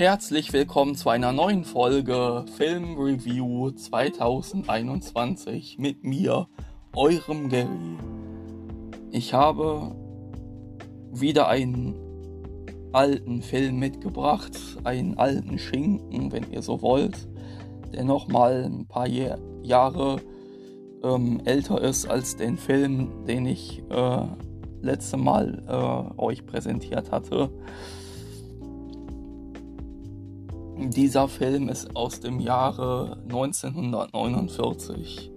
Herzlich willkommen zu einer neuen Folge Film Review 2021 mit mir, eurem Gary. Ich habe wieder einen alten Film mitgebracht, einen alten Schinken, wenn ihr so wollt, der nochmal ein paar Jahre ähm, älter ist als den Film, den ich äh, letzte Mal äh, euch präsentiert hatte. Dieser Film ist aus dem Jahre 1949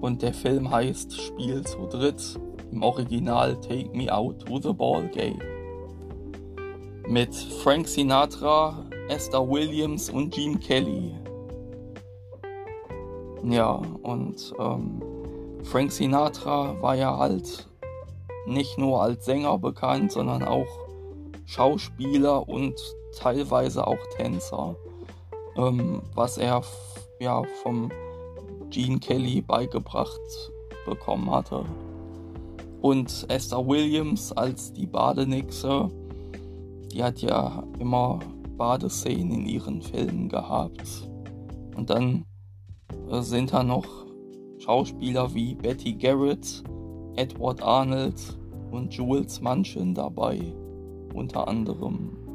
und der Film heißt Spiel zu dritt, im Original Take Me Out to the Ball Game. Mit Frank Sinatra, Esther Williams und Gene Kelly. Ja, und ähm, Frank Sinatra war ja halt nicht nur als Sänger bekannt, sondern auch Schauspieler und teilweise auch Tänzer, ähm, was er ja vom Gene Kelly beigebracht bekommen hatte. Und Esther Williams als die Badenixe, die hat ja immer Badeszenen in ihren Filmen gehabt. Und dann äh, sind da noch Schauspieler wie Betty Garrett, Edward Arnold und Jules Manchin dabei, unter anderem.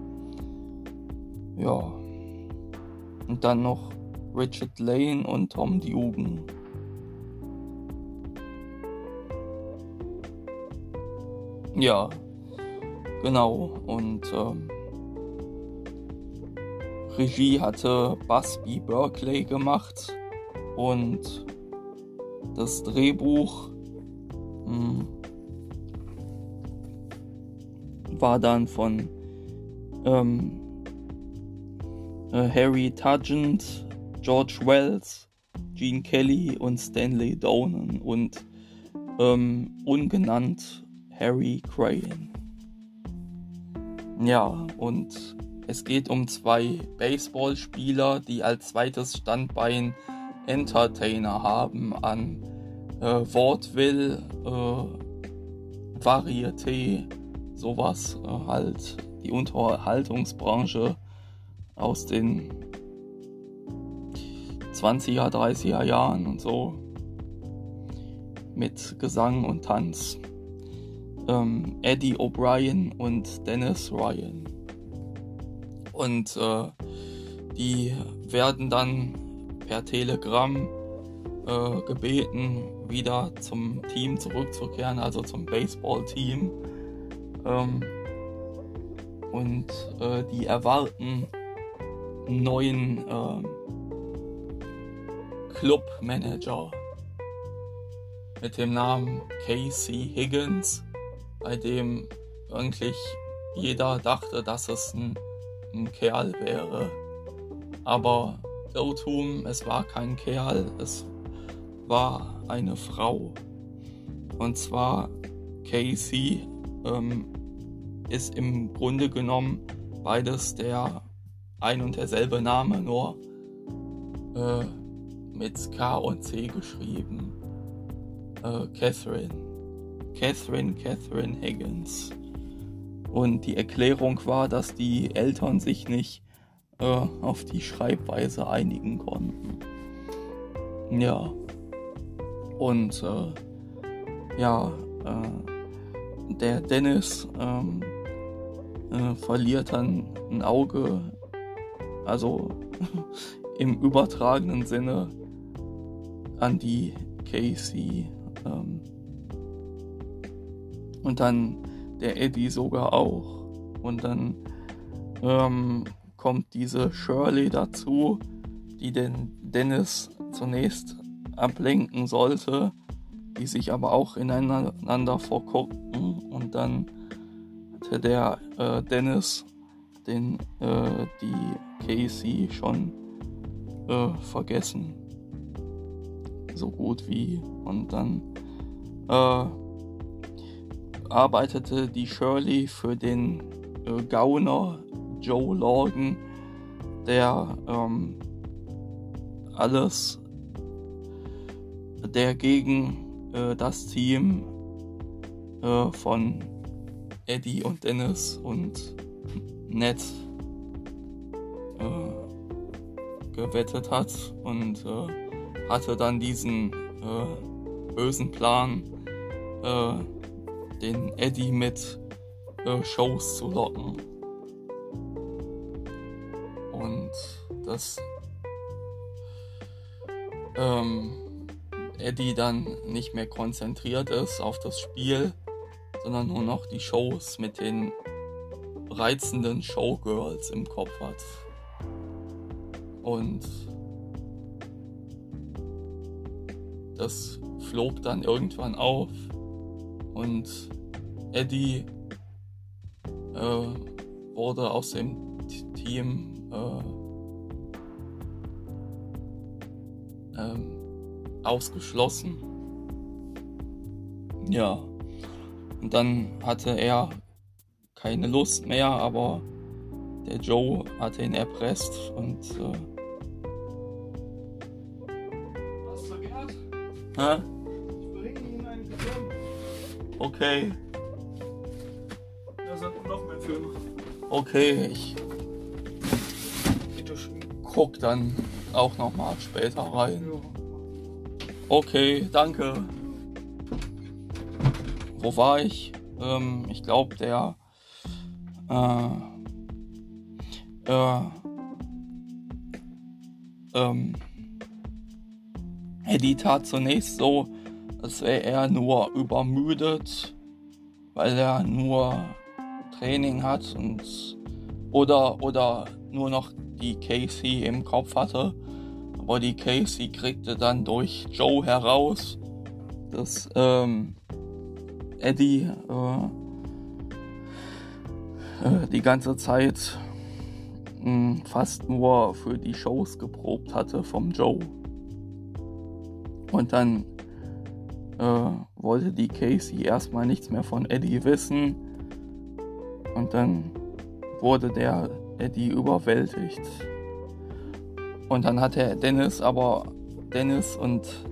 Ja. Und dann noch Richard Lane und Tom Dugan. Ja, genau. Und ähm, Regie hatte Busby Berkeley gemacht und das Drehbuch mh, hm, war dann von ähm, äh, Harry Tugent, George Wells, Gene Kelly und Stanley Donen und ähm, ungenannt Harry Crane. Ja, und es geht um zwei Baseballspieler, die als zweites Standbein Entertainer haben an äh, Wortwill, äh, Varieté, sowas äh, halt die Unterhaltungsbranche aus den 20er, 30er Jahren und so mit Gesang und Tanz. Ähm, Eddie O'Brien und Dennis Ryan. Und äh, die werden dann per Telegramm äh, gebeten, wieder zum Team zurückzukehren, also zum Baseball-Team. Ähm, und äh, die erwarten neuen äh, Clubmanager mit dem Namen Casey Higgins, bei dem eigentlich jeder dachte, dass es ein, ein Kerl wäre. Aber Irrtum, es war kein Kerl, es war eine Frau. Und zwar Casey ähm, ist im Grunde genommen beides der ein und derselbe Name, nur äh, mit K und C geschrieben. Äh, Catherine. Catherine, Catherine Higgins. Und die Erklärung war, dass die Eltern sich nicht äh, auf die Schreibweise einigen konnten. Ja. Und äh, ja, äh, der Dennis ähm, äh, verliert dann ein Auge, also im übertragenen Sinne an die Casey. Ähm, und dann der Eddie sogar auch. Und dann ähm, kommt diese Shirley dazu, die den Dennis zunächst ablenken sollte, die sich aber auch ineinander verguckten und dann hatte der äh, Dennis den äh, die Casey schon äh, vergessen. So gut wie. Und dann äh, arbeitete die Shirley für den äh, Gauner Joe Logan, der ähm, alles, der gegen äh, das Team äh, von Eddie und Dennis und Ned gewettet hat und äh, hatte dann diesen äh, bösen Plan, äh, den Eddie mit äh, Shows zu locken. Und das ähm, Eddie dann nicht mehr konzentriert ist auf das Spiel, sondern nur noch die Shows mit den reizenden Showgirls im Kopf hat. Und das flog dann irgendwann auf und Eddie äh, wurde aus dem Team äh, ähm, ausgeschlossen. Ja, und dann hatte er keine Lust mehr, aber der Joe hatte ihn erpresst und äh, Was verkehrt? hä? Ich bringe Ihnen ein Geschenk. okay, Das hat noch mehr Film. okay, ich guck dann auch noch mal später rein. Okay, danke. Wo war ich? Ähm, ich glaube, der. Äh, äh, ähm, Eddie tat zunächst so, als wäre er nur übermüdet, weil er nur Training hat und oder oder nur noch die Casey im Kopf hatte. Aber die Casey kriegte dann durch Joe heraus, dass ähm, Eddie äh, äh, die ganze Zeit mh, fast nur für die Shows geprobt hatte vom Joe. Und dann äh, wollte die Casey erstmal nichts mehr von Eddie wissen. Und dann wurde der Eddie überwältigt. Und dann hat der Dennis aber Dennis und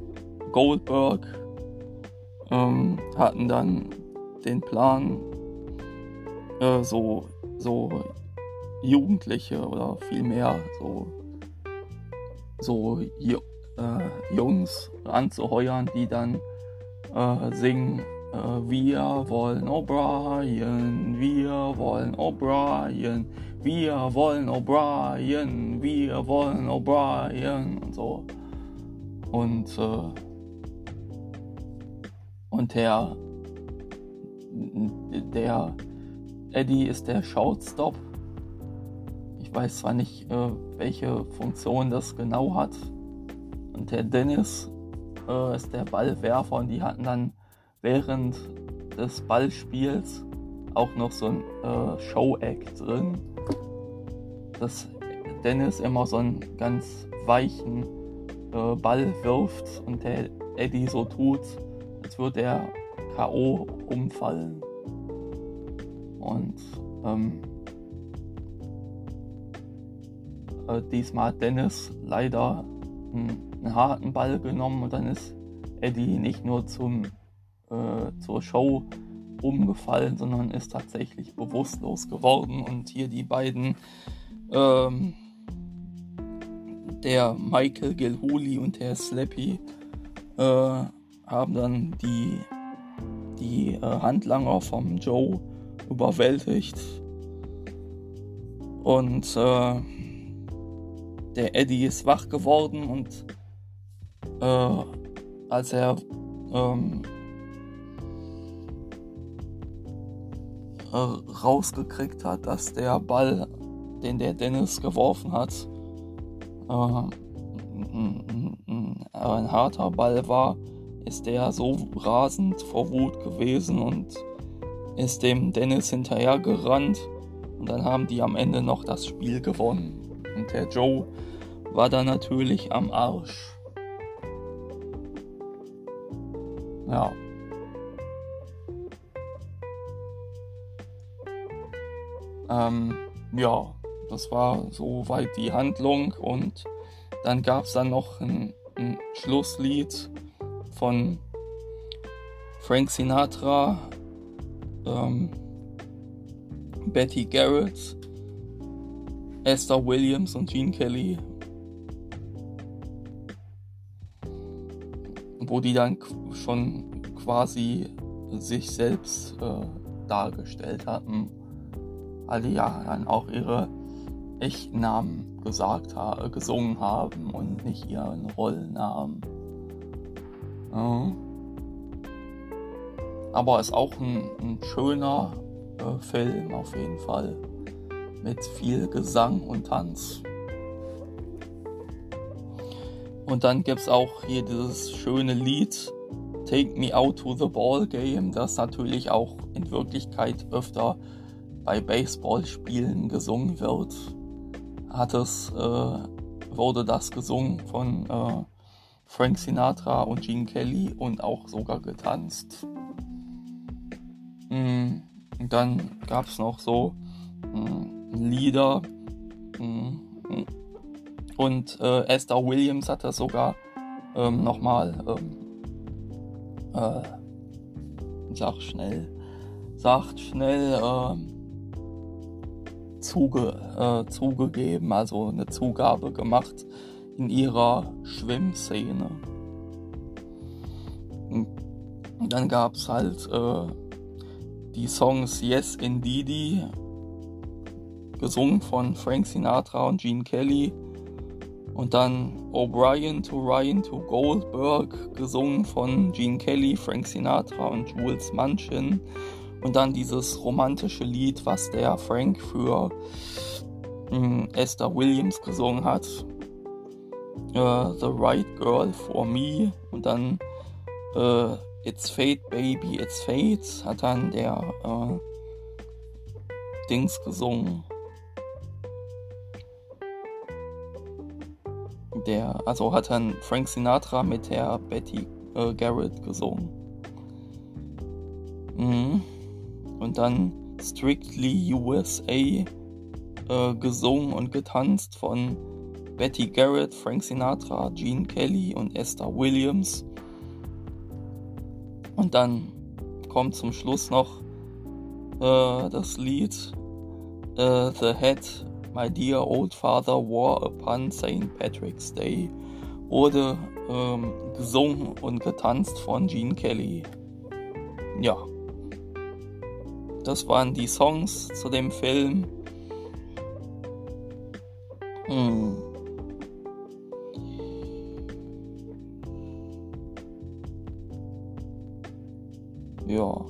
Goldberg ähm, hatten dann den Plan, äh, so, so Jugendliche oder vielmehr so, so Ju- äh, Jungs anzuheuern, die dann äh, singen, äh, wir wollen O'Brien, wir wollen O'Brien, wir wollen O'Brien, wir wollen O'Brien und so. Und, äh, und der, der Eddie ist der Shoutstop. Ich weiß zwar nicht, äh, welche Funktion das genau hat. Und der Dennis äh, ist der Ballwerfer und die hatten dann während des Ballspiels auch noch so ein äh, Show-Act drin, dass Dennis immer so einen ganz weichen äh, Ball wirft und der Eddie so tut, als würde er K.O. umfallen. Und ähm, äh, diesmal hat Dennis leider einen, einen harten Ball genommen und dann ist Eddie nicht nur zum, äh, zur Show umgefallen, sondern ist tatsächlich bewusstlos geworden. Und hier die beiden, ähm, der Michael Gilhuli und der Slappy, äh, haben dann die, die äh, Handlanger vom Joe überwältigt. Und äh, der Eddie ist wach geworden und äh, als er ähm, äh, rausgekriegt hat, dass der Ball, den der Dennis geworfen hat, äh, ein, ein, ein harter Ball war, ist der so rasend vor Wut gewesen und ist dem Dennis hinterher gerannt und dann haben die am Ende noch das Spiel gewonnen. Und der Joe war dann natürlich am Arsch. Ja. Ähm, ja, das war soweit die Handlung und dann gab es dann noch ein, ein Schlusslied von Frank Sinatra, ähm, Betty Garrett, Esther Williams und Gene Kelly, wo die dann schon quasi sich selbst äh, dargestellt hatten. Alle also, ja dann auch ihre echten Namen gesagt ha gesungen haben und nicht ihren Rollennamen. Ja. Aber ist auch ein, ein schöner äh, Film auf jeden Fall. Mit viel Gesang und Tanz. Und dann gibt es auch hier dieses schöne Lied Take Me Out to the Ball Game, das natürlich auch in Wirklichkeit öfter bei Baseballspielen gesungen wird. Hat es, äh, wurde das gesungen von äh, Frank Sinatra und Gene Kelly und auch sogar getanzt. Mm, dann gab es noch so mm, Lieder. Mm, und äh, Esther Williams hat das sogar ähm, nochmal, ähm, äh, sag schnell, sagt schnell, äh, zuge, äh, zugegeben, also eine Zugabe gemacht in ihrer Schwimmszene. Und dann gab es halt äh, die Songs Yes Indeedy, gesungen von Frank Sinatra und Gene Kelly. Und dann O'Brien to Ryan to Goldberg, gesungen von Gene Kelly, Frank Sinatra und Jules Manchin. Und dann dieses romantische Lied, was der Frank für äh, Esther Williams gesungen hat. Uh, The Right Girl for Me. Und dann uh, It's Fate, Baby, It's Fate. Hat dann der uh, Dings gesungen. der, also hat dann Frank Sinatra mit der Betty äh, Garrett gesungen. Mhm. Und dann Strictly USA äh, gesungen und getanzt von Betty Garrett, Frank Sinatra, Gene Kelly und Esther Williams. Und dann kommt zum Schluss noch äh, das Lied äh, The Head My Dear Old Father War Upon St. Patrick's Day wurde ähm, gesungen und getanzt von Gene Kelly. Ja, das waren die Songs zu dem Film. Hm. Ja.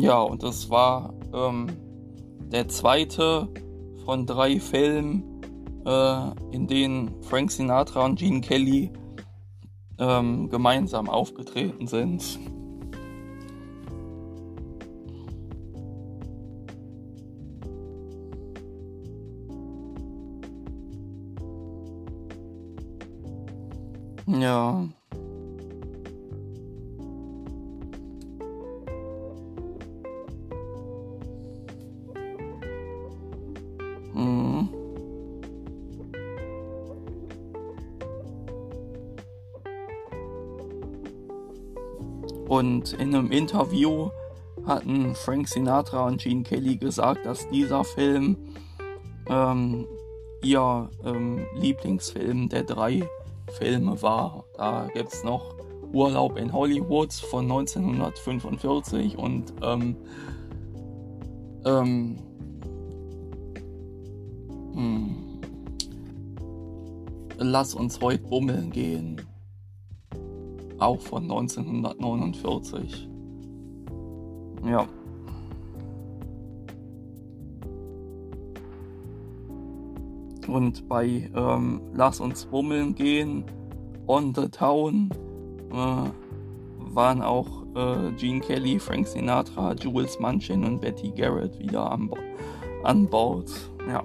Ja, und das war ähm, der zweite von drei Filmen, in denen Frank Sinatra und Gene Kelly ähm, gemeinsam aufgetreten sind. Und in einem Interview hatten Frank Sinatra und Gene Kelly gesagt, dass dieser Film ähm, ihr ähm, Lieblingsfilm der drei Filme war. Da gibt es noch Urlaub in Hollywood von 1945 und ähm, ähm, hm, Lass uns heute bummeln gehen. Auch von 1949. Ja. Und bei ähm, Lass uns bummeln gehen, On the Town, äh, waren auch äh, Gene Kelly, Frank Sinatra, Jules Manchin und Betty Garrett wieder an, an Bord. Ja.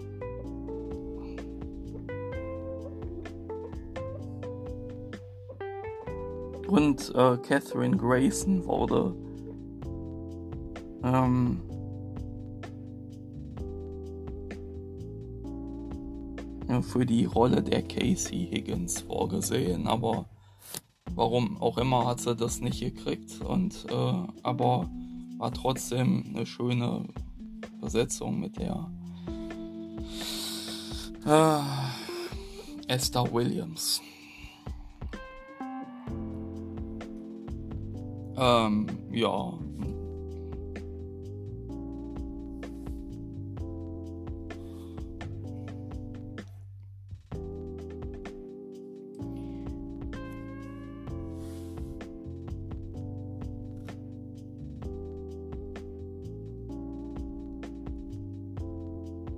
Und äh, Catherine Grayson wurde ähm, für die Rolle der Casey Higgins vorgesehen, aber warum auch immer hat sie das nicht gekriegt und äh, aber war trotzdem eine schöne Besetzung mit der äh, Esther Williams. Ähm, ja,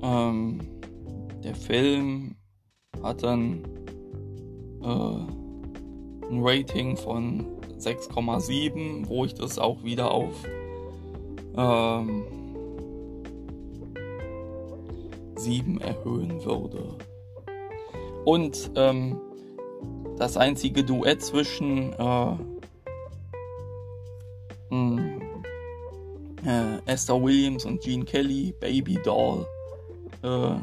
Ähm, der Film hat dann äh, ein Rating von 6,7, wo ich das auch wieder auf ähm, 7 erhöhen würde. Und ähm, das einzige Duett zwischen äh, hm, äh, Esther Williams und Gene Kelly, Baby Doll, äh,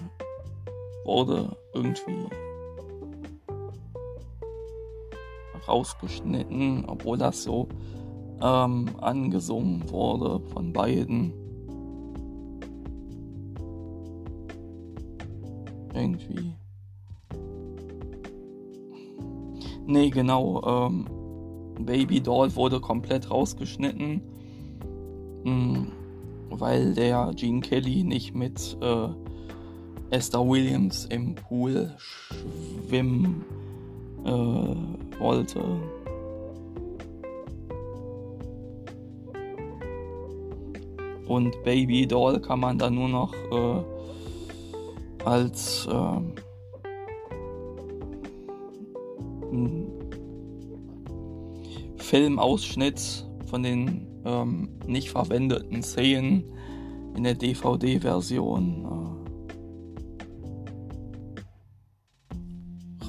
wurde irgendwie rausgeschnitten, obwohl das so ähm, angesungen wurde von beiden. Irgendwie. Nee, genau. Ähm, Baby Doll wurde komplett rausgeschnitten, mh, hm, weil der Gene Kelly nicht mit äh, Esther Williams im Pool schwimmen äh, wollte. Und Baby Doll kann man dann nur noch äh, als äh, Filmausschnitt von den ähm, nicht verwendeten Szenen in der DVD-Version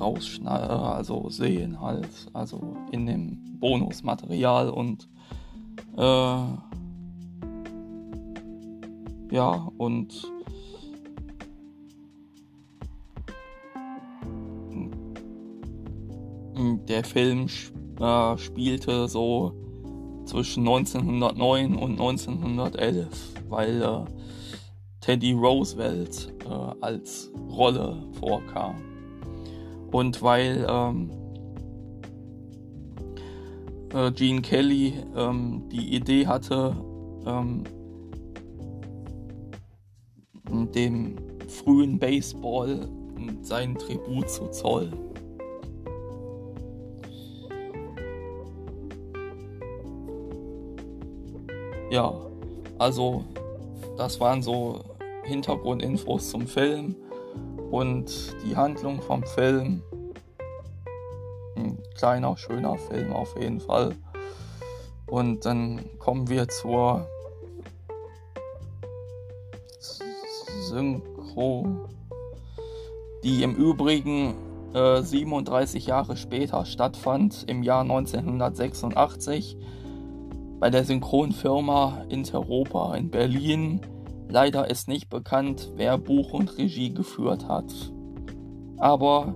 äh, rausschneiden, also sehen halt, also in dem Bonusmaterial und äh, ja und der Film äh, spielte so zwischen 1909 und 1911, weil äh, Teddy Roosevelt äh, als Rolle vorkam und weil ähm, äh, Gene Kelly ähm, die Idee hatte, ähm, dem frühen Baseball sein Tribut zu zollen. Ja, also das waren so Hintergrundinfos zum Film und die Handlung vom Film. Ein kleiner, schöner Film auf jeden Fall. Und dann kommen wir zur Synchro, die im Übrigen äh, 37 Jahre später stattfand, im Jahr 1986, bei der Synchronfirma Interopa in Berlin Leider ist nicht bekannt, wer Buch und Regie geführt hat. Aber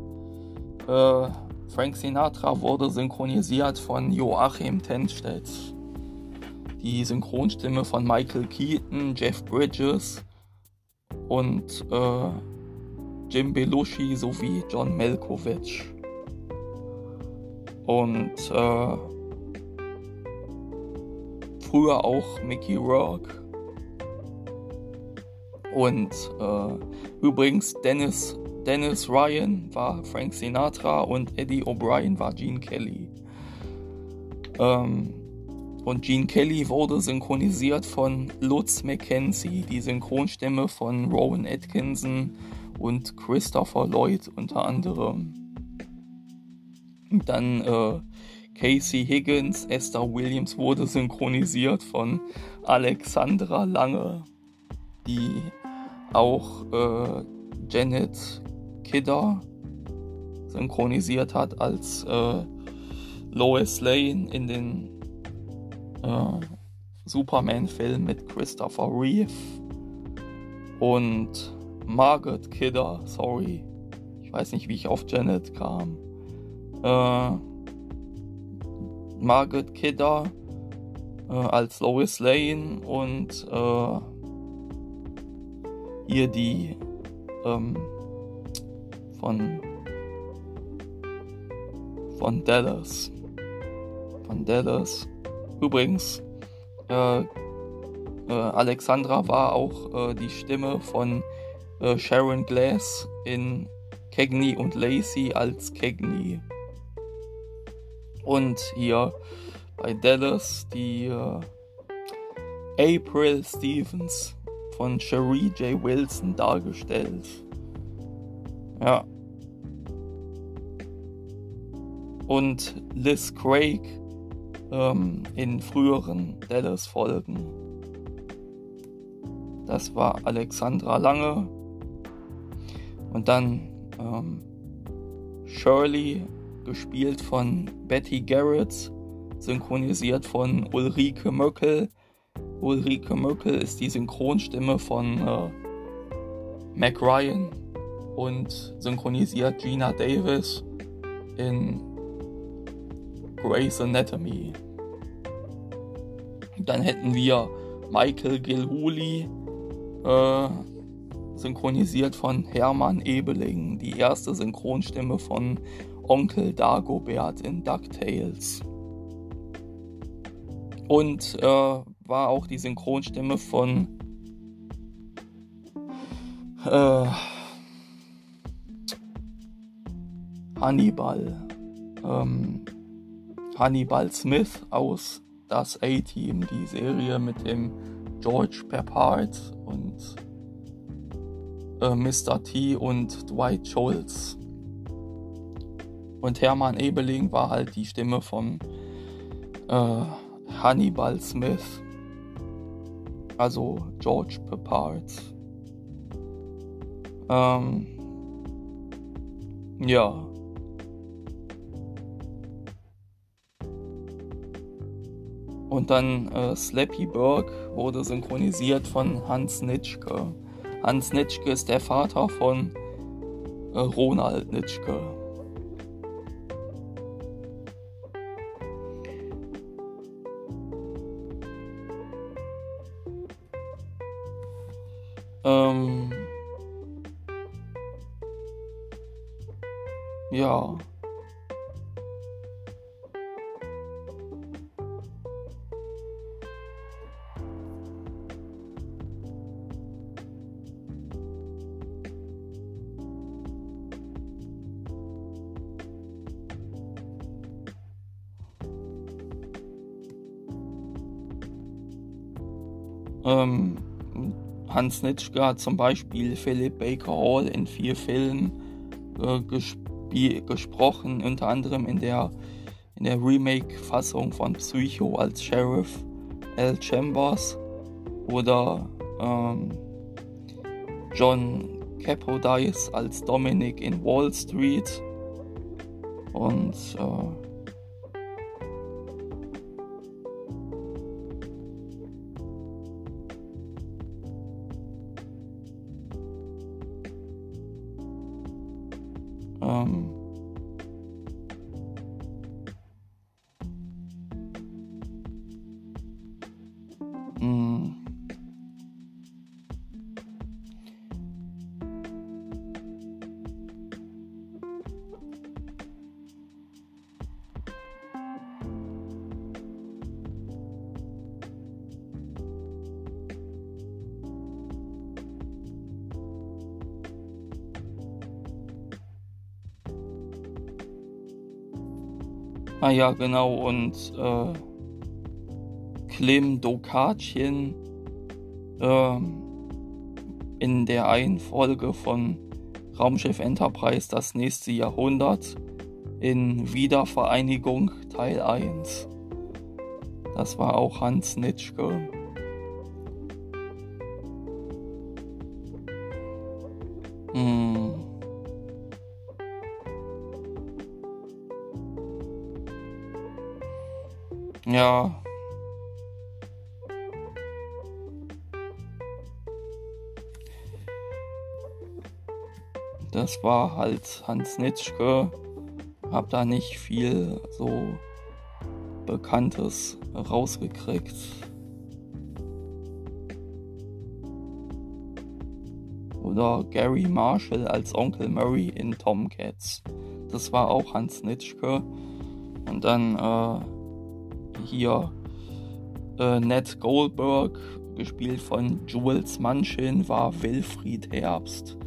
äh, Frank Sinatra wurde synchronisiert von Joachim Tenstedt. Die Synchronstimme von Michael Keaton, Jeff Bridges und äh, Jim Belushi sowie John Malkovich. Und äh, früher auch Mickey Rourke. Und äh, übrigens, Dennis, Dennis Ryan war Frank Sinatra und Eddie O'Brien war Gene Kelly. Ähm, und Gene Kelly wurde synchronisiert von Lutz McKenzie, die Synchronstimme von Rowan Atkinson und Christopher Lloyd unter anderem. Dann äh, Casey Higgins, Esther Williams wurde synchronisiert von Alexandra Lange, die auch äh, Janet Kidder synchronisiert hat als äh, Lois Lane in den äh, Superman-Film mit Christopher Reeve und Margaret Kidder, sorry, ich weiß nicht, wie ich auf Janet kam. Äh, Margaret Kidder äh, als Lois Lane und hier die ähm, von von Dallas. Von Dallas. Übrigens, äh, äh, Alexandra war auch äh, die Stimme von äh, Sharon Glass in Cagney und Lacey als Cagney. Und hier bei Dallas die äh, April Stevens von Cherie J. Wilson dargestellt. Ja. Und Liz Craig ähm, in früheren Dallas-Folgen. Das war Alexandra Lange. Und dann ähm, Shirley, gespielt von Betty Garrett, synchronisiert von Ulrike Möckel. Ulrike Möckel ist die Synchronstimme von äh, Mac Ryan und synchronisiert Gina Davis in Grey's Anatomy. Dann hätten wir Michael Gilhooly, äh, synchronisiert von Hermann Ebeling, die erste Synchronstimme von Onkel Dagobert in DuckTales. Und äh, war auch die Synchronstimme von äh, Hannibal. Ähm, Hannibal Smith aus das A-Team, die Serie mit dem George Peppard und äh, Mr. T und Dwight Schultz. Und Hermann Ebeling war halt die Stimme von äh, Hannibal Smith, also George Peppard. Ähm, ja. Und dann äh, Slappy Burke wurde synchronisiert von Hans Nitschke. Hans Nitschke ist der Vater von äh, Ronald Nitschke. Ähm, Hans Nitschke hat zum Beispiel Philip Baker Hall in vier Filmen äh, gesprochen, unter anderem in der, in der Remake-Fassung von Psycho als Sheriff L. Chambers oder ähm, John Capodice als Dominic in Wall Street und äh, Ähm, Ah ja, genau, und äh, Klim Dokatchen äh, in der einen Folge von Raumschiff Enterprise das nächste Jahrhundert in Wiedervereinigung Teil 1. Das war auch Hans Nitschke. Hm. Ja. das war halt Hans Nitschke. Hab da nicht viel so Bekanntes rausgekriegt. Oder Gary Marshall als Onkel Murray in Tomcats. Das war auch Hans Nitschke. Und dann äh, hier äh, Ned Goldberg, gespielt von Jules Manchin, war Wilfried Herbst.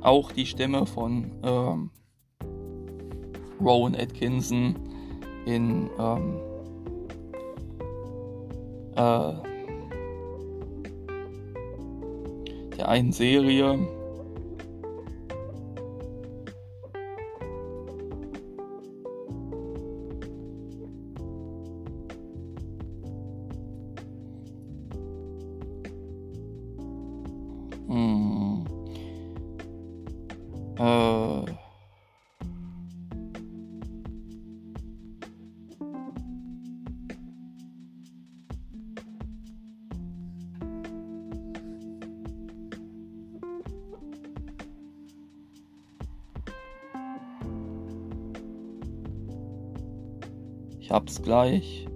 Auch die Stimme von ähm, Rowan Atkinson in ähm, äh, der einen Serie. Ich hab's gleich.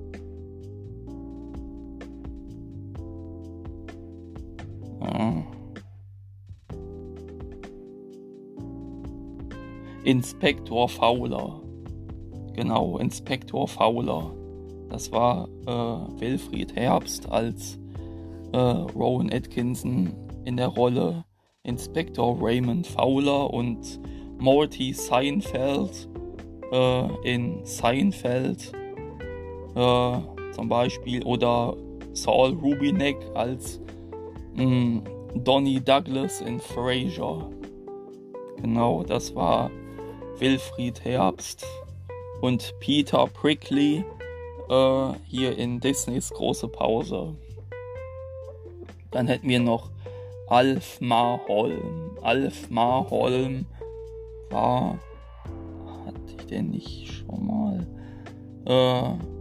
Ja. Inspektor Fowler. Genau, Inspektor Fowler. Das war äh, Wilfried Herbst als äh, Rowan Atkinson in der Rolle Inspektor Raymond Fowler und Morty Seinfeld äh, in Seinfeld äh, zum Beispiel oder Saul Rubinek als mh, Donnie Douglas in Frasier. Genau, das war Wilfried Herbst und Peter Prickly äh, hier in Disneys große Pause. Dann hätten wir noch Alf Marholm. Alf Marholm war. Hatte ich den nicht schon mal? Äh.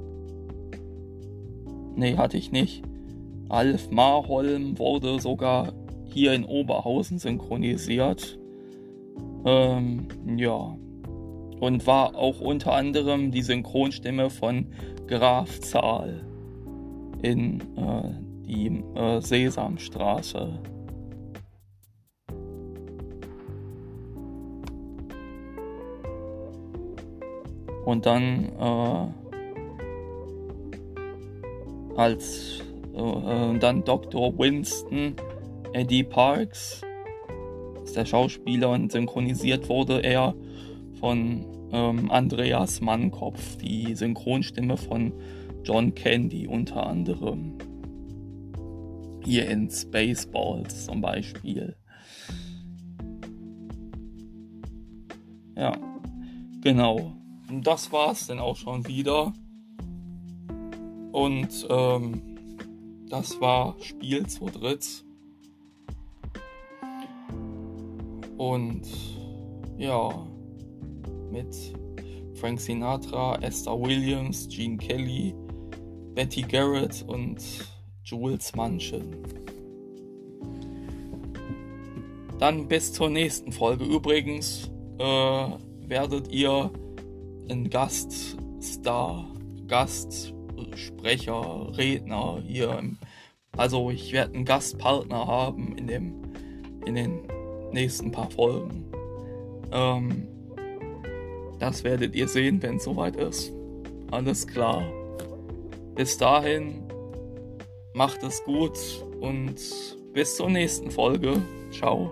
Nee, hatte ich nicht. Alf Marholm wurde sogar hier in Oberhausen synchronisiert. Ähm, ja. Und war auch unter anderem die Synchronstimme von Graf Zahl in äh, die äh, Sesamstraße. Und dann äh, als äh, dann Dr. Winston Eddie Parks ist der Schauspieler und synchronisiert wurde er von ähm, Andreas Mannkopf, die Synchronstimme von John Candy unter anderem. Hier in Spaceballs zum Beispiel. Ja, genau. Und das war's dann auch schon wieder. Und ähm, das war Spiel zu dritt. Und ja, mit Frank Sinatra, Esther Williams, Gene Kelly, Betty Garrett und Jules Manchin. Dann bis zur nächsten Folge. Übrigens äh, werdet ihr ein Gaststar, Gastsprecher, Redner hier. Im, also ich werde einen Gastpartner haben in dem in den nächsten paar Folgen. Ähm, das werdet ihr sehen, wenn es soweit ist. Alles klar. Bis dahin, macht es gut und bis zur nächsten Folge. Ciao.